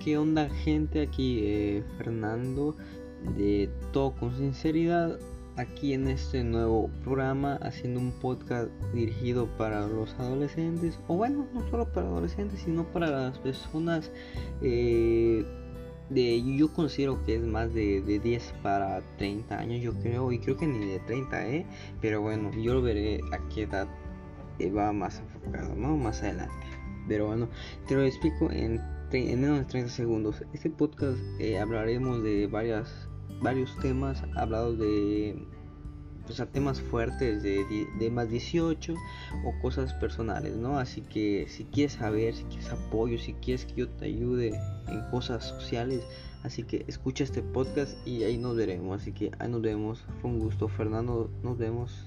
¿Qué onda gente? Aquí eh, Fernando de Todo con Sinceridad, aquí en este nuevo programa haciendo un podcast dirigido para los adolescentes, o bueno, no solo para adolescentes, sino para las personas eh, de, yo considero que es más de, de 10 para 30 años, yo creo, y creo que ni de 30, ¿eh? Pero bueno, yo lo veré a qué edad va más enfocado, ¿no? Más adelante. Pero bueno, te lo explico en en menos de 30 segundos. Este podcast eh, hablaremos de varias, varios temas, hablados de pues, temas fuertes de, de, más 18 o cosas personales, ¿no? Así que si quieres saber, si quieres apoyo, si quieres que yo te ayude en cosas sociales, así que escucha este podcast y ahí nos veremos. Así que ahí nos vemos. Fue un gusto, Fernando. Nos vemos.